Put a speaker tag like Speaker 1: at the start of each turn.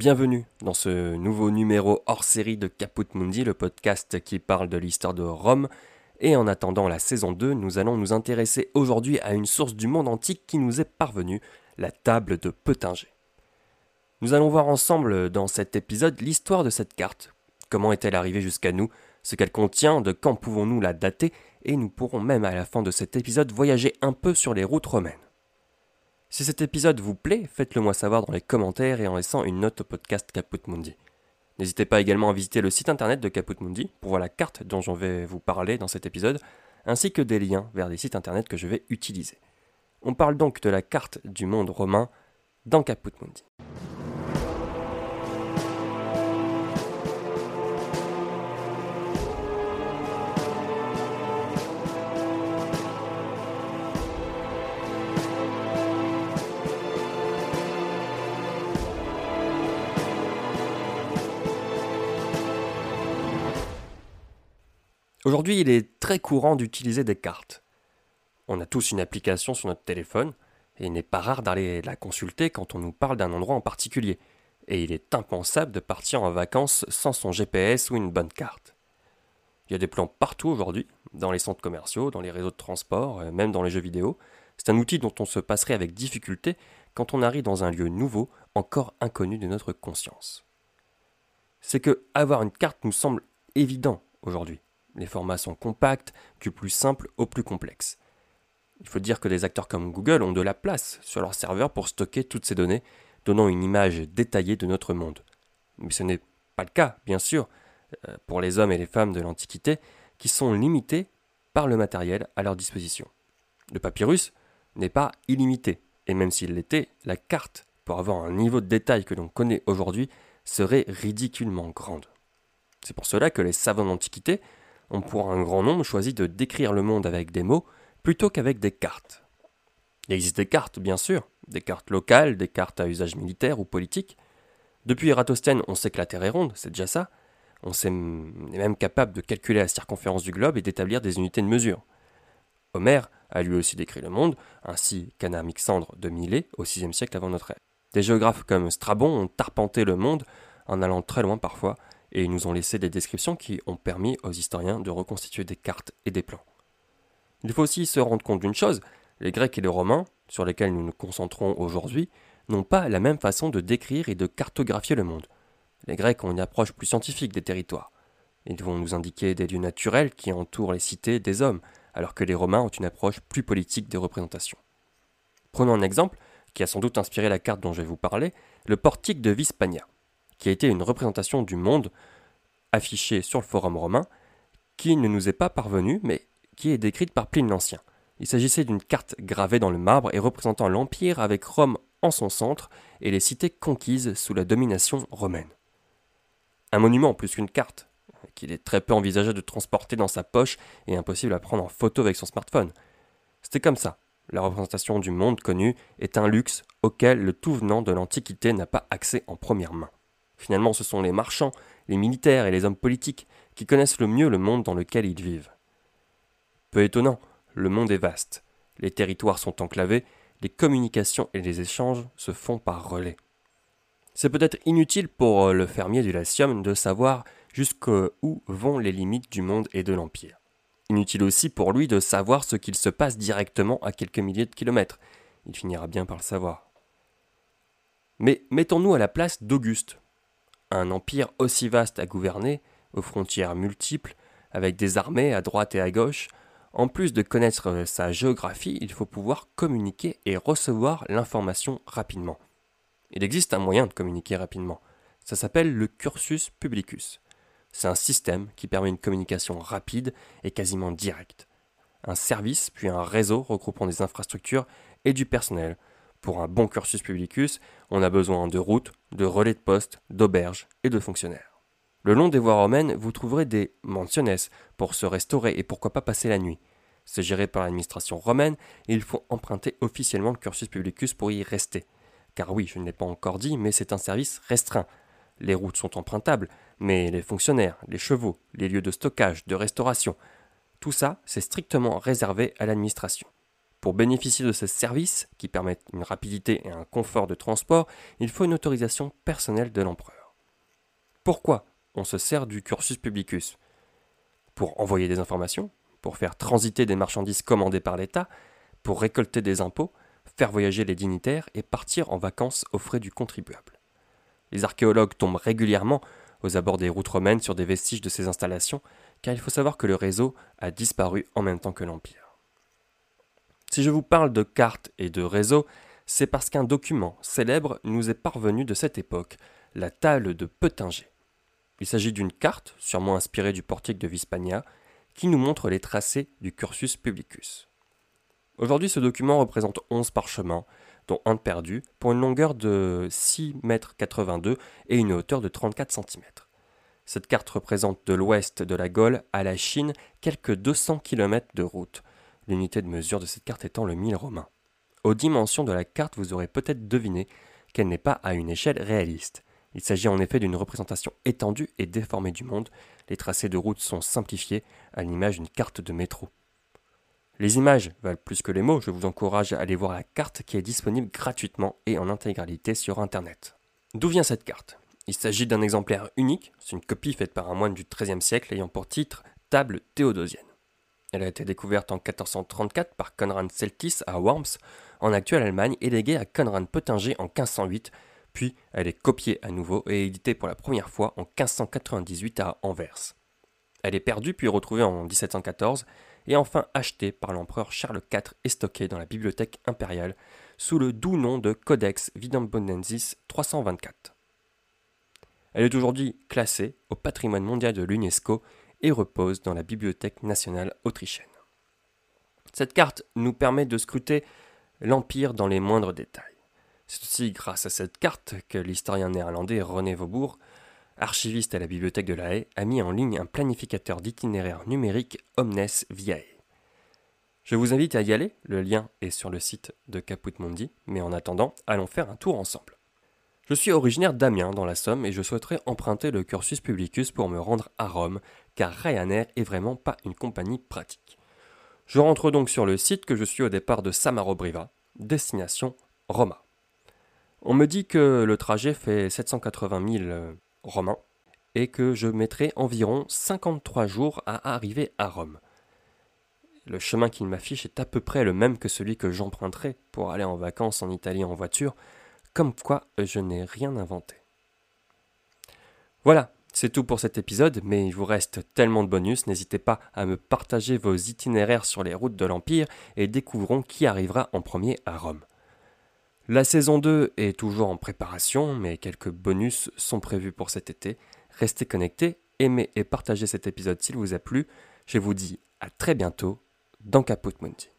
Speaker 1: Bienvenue dans ce nouveau numéro hors série de Caput Mundi, le podcast qui parle de l'histoire de Rome. Et en attendant la saison 2, nous allons nous intéresser aujourd'hui à une source du monde antique qui nous est parvenue, la table de Peutinger. Nous allons voir ensemble dans cet épisode l'histoire de cette carte, comment est-elle arrivée jusqu'à nous, ce qu'elle contient, de quand pouvons-nous la dater, et nous pourrons même à la fin de cet épisode voyager un peu sur les routes romaines. Si cet épisode vous plaît, faites-le moi savoir dans les commentaires et en laissant une note au podcast Caput Mundi. N'hésitez pas également à visiter le site internet de Caput Mundi pour voir la carte dont je vais vous parler dans cet épisode, ainsi que des liens vers des sites internet que je vais utiliser. On parle donc de la carte du monde romain dans Caput Mundi. Aujourd'hui, il est très courant d'utiliser des cartes. On a tous une application sur notre téléphone, et il n'est pas rare d'aller la consulter quand on nous parle d'un endroit en particulier. Et il est impensable de partir en vacances sans son GPS ou une bonne carte. Il y a des plans partout aujourd'hui, dans les centres commerciaux, dans les réseaux de transport, euh, même dans les jeux vidéo. C'est un outil dont on se passerait avec difficulté quand on arrive dans un lieu nouveau, encore inconnu de notre conscience. C'est que avoir une carte nous semble évident aujourd'hui. Les formats sont compacts, du plus simple au plus complexe. Il faut dire que des acteurs comme Google ont de la place sur leur serveur pour stocker toutes ces données, donnant une image détaillée de notre monde. Mais ce n'est pas le cas, bien sûr, euh, pour les hommes et les femmes de l'Antiquité, qui sont limités par le matériel à leur disposition. Le papyrus n'est pas illimité, et même s'il l'était, la carte, pour avoir un niveau de détail que l'on connaît aujourd'hui, serait ridiculement grande. C'est pour cela que les savants d'Antiquité ont pour un grand nombre choisi de décrire le monde avec des mots plutôt qu'avec des cartes. Il existe des cartes, bien sûr, des cartes locales, des cartes à usage militaire ou politique. Depuis Eratosthène, on sait que la Terre est ronde, c'est déjà ça. On est même capable de calculer la circonférence du globe et d'établir des unités de mesure. Homère a lui aussi décrit le monde, ainsi qu'Anamixandre de Milet au VIe siècle avant notre ère. Des géographes comme Strabon ont arpenté le monde, en allant très loin parfois, et ils nous ont laissé des descriptions qui ont permis aux historiens de reconstituer des cartes et des plans. Il faut aussi se rendre compte d'une chose, les Grecs et les Romains, sur lesquels nous nous concentrons aujourd'hui, n'ont pas la même façon de décrire et de cartographier le monde. Les Grecs ont une approche plus scientifique des territoires. Ils vont nous indiquer des lieux naturels qui entourent les cités des hommes, alors que les Romains ont une approche plus politique des représentations. Prenons un exemple qui a sans doute inspiré la carte dont je vais vous parler, le portique de Vispania qui a été une représentation du monde affichée sur le forum romain, qui ne nous est pas parvenue, mais qui est décrite par Pline l'Ancien. Il s'agissait d'une carte gravée dans le marbre et représentant l'Empire avec Rome en son centre et les cités conquises sous la domination romaine. Un monument plus qu'une carte, qu'il est très peu envisagé de transporter dans sa poche et impossible à prendre en photo avec son smartphone. C'était comme ça. La représentation du monde connu est un luxe auquel le tout venant de l'Antiquité n'a pas accès en première main. Finalement, ce sont les marchands, les militaires et les hommes politiques qui connaissent le mieux le monde dans lequel ils vivent. Peu étonnant, le monde est vaste, les territoires sont enclavés, les communications et les échanges se font par relais. C'est peut-être inutile pour euh, le fermier du Latium de savoir jusqu'où vont les limites du monde et de l'Empire. Inutile aussi pour lui de savoir ce qu'il se passe directement à quelques milliers de kilomètres. Il finira bien par le savoir. Mais mettons-nous à la place d'Auguste, un empire aussi vaste à gouverner, aux frontières multiples, avec des armées à droite et à gauche, en plus de connaître sa géographie, il faut pouvoir communiquer et recevoir l'information rapidement. Il existe un moyen de communiquer rapidement. Ça s'appelle le cursus publicus. C'est un système qui permet une communication rapide et quasiment directe. Un service puis un réseau regroupant des infrastructures et du personnel pour un bon cursus publicus, on a besoin de routes, de relais de poste, d'auberges et de fonctionnaires. Le long des voies romaines, vous trouverez des mansiones pour se restaurer et pourquoi pas passer la nuit. C'est géré par l'administration romaine et il faut emprunter officiellement le cursus publicus pour y rester. Car oui, je ne l'ai pas encore dit, mais c'est un service restreint. Les routes sont empruntables, mais les fonctionnaires, les chevaux, les lieux de stockage, de restauration, tout ça, c'est strictement réservé à l'administration. Pour bénéficier de ces services, qui permettent une rapidité et un confort de transport, il faut une autorisation personnelle de l'empereur. Pourquoi on se sert du cursus publicus? Pour envoyer des informations, pour faire transiter des marchandises commandées par l'État, pour récolter des impôts, faire voyager les dignitaires et partir en vacances aux frais du contribuable. Les archéologues tombent régulièrement aux abords des routes romaines sur des vestiges de ces installations, car il faut savoir que le réseau a disparu en même temps que l'Empire. Si je vous parle de cartes et de réseaux, c'est parce qu'un document célèbre nous est parvenu de cette époque, la table de Peutinger. Il s'agit d'une carte, sûrement inspirée du portique de Vispania, qui nous montre les tracés du cursus publicus. Aujourd'hui, ce document représente 11 parchemins, dont un perdu, pour une longueur de 6,82 m et une hauteur de 34 cm. Cette carte représente de l'ouest de la Gaule à la Chine quelques 200 km de route, l'unité de mesure de cette carte étant le mille romain. Aux dimensions de la carte, vous aurez peut-être deviné qu'elle n'est pas à une échelle réaliste. Il s'agit en effet d'une représentation étendue et déformée du monde. Les tracés de route sont simplifiés à l'image d'une carte de métro. Les images valent plus que les mots, je vous encourage à aller voir la carte qui est disponible gratuitement et en intégralité sur Internet. D'où vient cette carte? Il s'agit d'un exemplaire unique, c'est une copie faite par un moine du XIIIe siècle ayant pour titre Table théodosienne. Elle a été découverte en 1434 par Conrad Celtis à Worms, en actuelle Allemagne, et léguée à Conrad Pottinger en 1508, puis elle est copiée à nouveau et éditée pour la première fois en 1598 à Anvers. Elle est perdue puis retrouvée en 1714 et enfin achetée par l'empereur Charles IV et stockée dans la bibliothèque impériale sous le doux nom de Codex Vidambonensis 324. Elle est aujourd'hui classée au patrimoine mondial de l'UNESCO et repose dans la Bibliothèque nationale autrichienne. Cette carte nous permet de scruter l'Empire dans les moindres détails. C'est aussi grâce à cette carte que l'historien néerlandais René Vaubourg archiviste à la bibliothèque de La Haye, a mis en ligne un planificateur d'itinéraire numérique Omnes Viae. Je vous invite à y aller, le lien est sur le site de Caput Mundi, mais en attendant, allons faire un tour ensemble. Je suis originaire d'Amiens dans la Somme et je souhaiterais emprunter le cursus publicus pour me rendre à Rome, car Ryanair est vraiment pas une compagnie pratique. Je rentre donc sur le site que je suis au départ de Samaro-Briva, destination Roma. On me dit que le trajet fait 780 000 romain, et que je mettrai environ 53 jours à arriver à Rome. Le chemin qu'il m'affiche est à peu près le même que celui que j'emprunterai pour aller en vacances en Italie en voiture, comme quoi je n'ai rien inventé. Voilà, c'est tout pour cet épisode, mais il vous reste tellement de bonus, n'hésitez pas à me partager vos itinéraires sur les routes de l'Empire et découvrons qui arrivera en premier à Rome. La saison 2 est toujours en préparation, mais quelques bonus sont prévus pour cet été. Restez connectés, aimez et partagez cet épisode s'il vous a plu. Je vous dis à très bientôt dans Caput Mundi.